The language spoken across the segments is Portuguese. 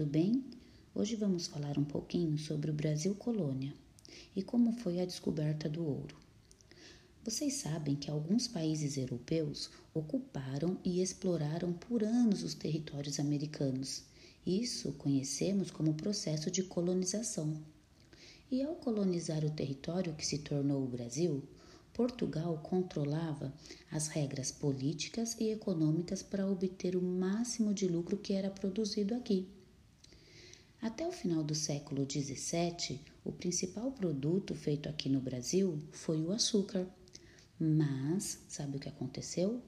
tudo bem? Hoje vamos falar um pouquinho sobre o Brasil colônia e como foi a descoberta do ouro. Vocês sabem que alguns países europeus ocuparam e exploraram por anos os territórios americanos. Isso conhecemos como processo de colonização. E ao colonizar o território que se tornou o Brasil, Portugal controlava as regras políticas e econômicas para obter o máximo de lucro que era produzido aqui. Até o final do século XVII, o principal produto feito aqui no Brasil foi o açúcar. Mas, sabe o que aconteceu?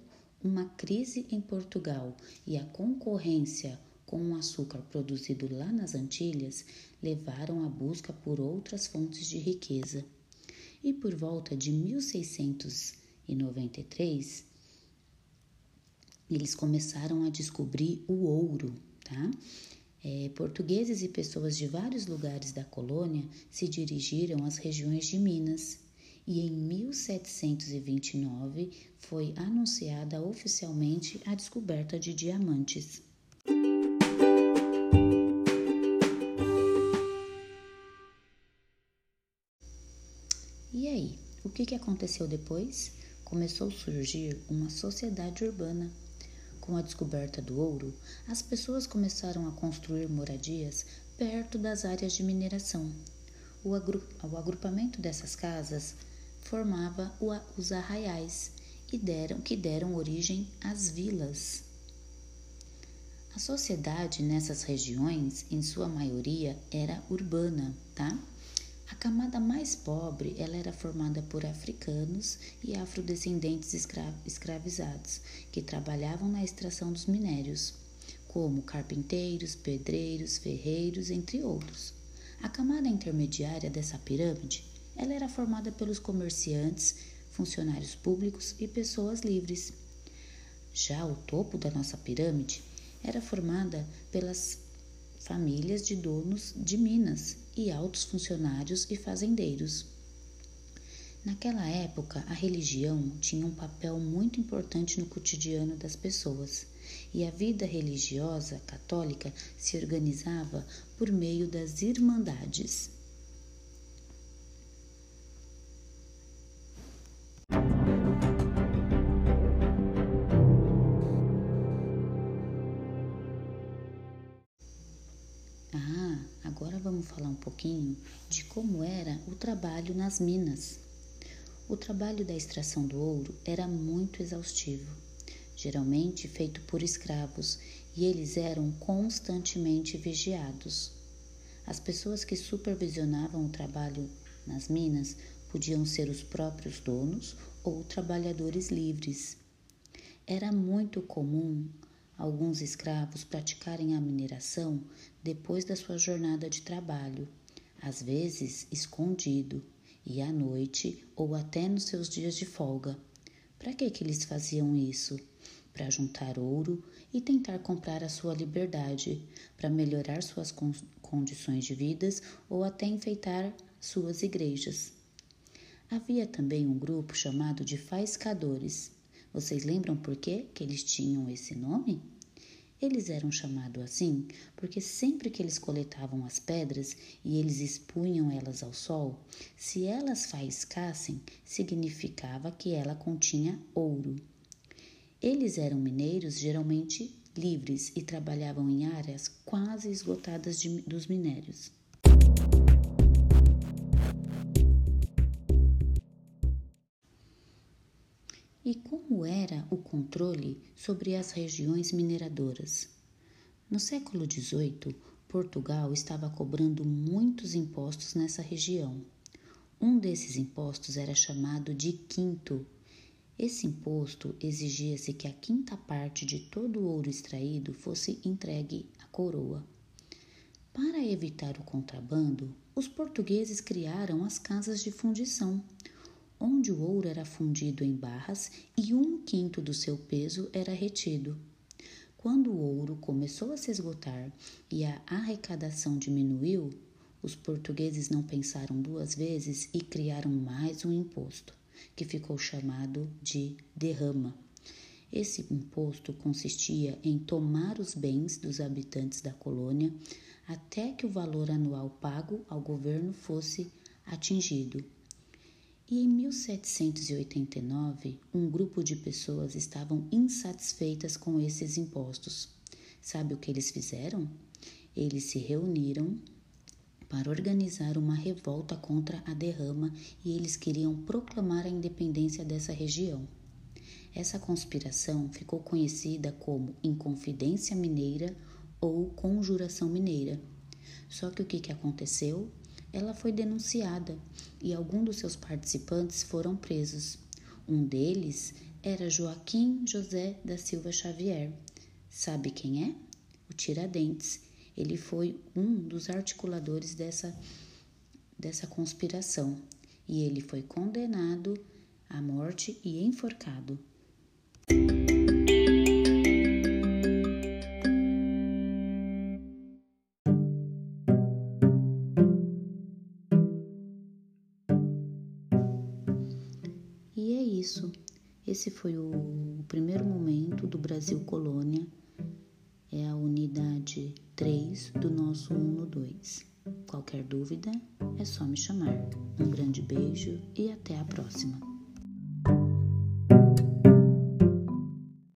Uma crise em Portugal e a concorrência com o açúcar produzido lá nas Antilhas levaram à busca por outras fontes de riqueza e por volta de 1693 eles começaram a descobrir o ouro, tá? É, portugueses e pessoas de vários lugares da colônia se dirigiram às regiões de Minas e em 1729 foi anunciada oficialmente a descoberta de diamantes. E aí, o que, que aconteceu depois? Começou a surgir uma sociedade urbana. Com a descoberta do ouro, as pessoas começaram a construir moradias perto das áreas de mineração. O, agru o agrupamento dessas casas formava os arraiais e deram, que deram origem às vilas. A sociedade nessas regiões, em sua maioria, era urbana, tá? A camada mais pobre ela era formada por africanos e afrodescendentes escra escravizados, que trabalhavam na extração dos minérios, como carpinteiros, pedreiros, ferreiros, entre outros. A camada intermediária dessa pirâmide ela era formada pelos comerciantes, funcionários públicos e pessoas livres. Já o topo da nossa pirâmide era formada pelas famílias de donos de minas e altos funcionários e fazendeiros. Naquela época, a religião tinha um papel muito importante no cotidiano das pessoas, e a vida religiosa católica se organizava por meio das irmandades. Vamos falar um pouquinho de como era o trabalho nas minas. O trabalho da extração do ouro era muito exaustivo, geralmente feito por escravos, e eles eram constantemente vigiados. As pessoas que supervisionavam o trabalho nas minas podiam ser os próprios donos ou trabalhadores livres. Era muito comum alguns escravos praticarem a mineração depois da sua jornada de trabalho, às vezes escondido, e à noite ou até nos seus dias de folga. Para que, que eles faziam isso? Para juntar ouro e tentar comprar a sua liberdade, para melhorar suas condições de vidas ou até enfeitar suas igrejas. Havia também um grupo chamado de faiscadores. Vocês lembram por quê que eles tinham esse nome? Eles eram chamados assim porque sempre que eles coletavam as pedras e eles expunham elas ao sol, se elas faiscassem, significava que ela continha ouro. Eles eram mineiros geralmente livres e trabalhavam em áreas quase esgotadas de, dos minérios. E como era o controle sobre as regiões mineradoras? No século XVIII, Portugal estava cobrando muitos impostos nessa região. Um desses impostos era chamado de quinto. Esse imposto exigia-se que a quinta parte de todo o ouro extraído fosse entregue à coroa. Para evitar o contrabando, os portugueses criaram as casas de fundição, onde o ouro era fundido em barras e um quinto do seu peso era retido. Quando o ouro começou a se esgotar e a arrecadação diminuiu, os portugueses não pensaram duas vezes e criaram mais um imposto, que ficou chamado de derrama. Esse imposto consistia em tomar os bens dos habitantes da colônia até que o valor anual pago ao governo fosse atingido. E em 1789, um grupo de pessoas estavam insatisfeitas com esses impostos. Sabe o que eles fizeram? Eles se reuniram para organizar uma revolta contra a derrama e eles queriam proclamar a independência dessa região. Essa conspiração ficou conhecida como Inconfidência Mineira ou Conjuração Mineira. Só que o que, aconteceu? Ela foi denunciada e alguns dos seus participantes foram presos. Um deles era Joaquim José da Silva Xavier. Sabe quem é? O Tiradentes ele foi um dos articuladores dessa, dessa conspiração e ele foi condenado à morte e enforcado. Isso. Esse foi o primeiro momento do Brasil colônia é a unidade 3 do nosso 1 no 2. Qualquer dúvida é só me chamar. Um grande beijo e até a próxima.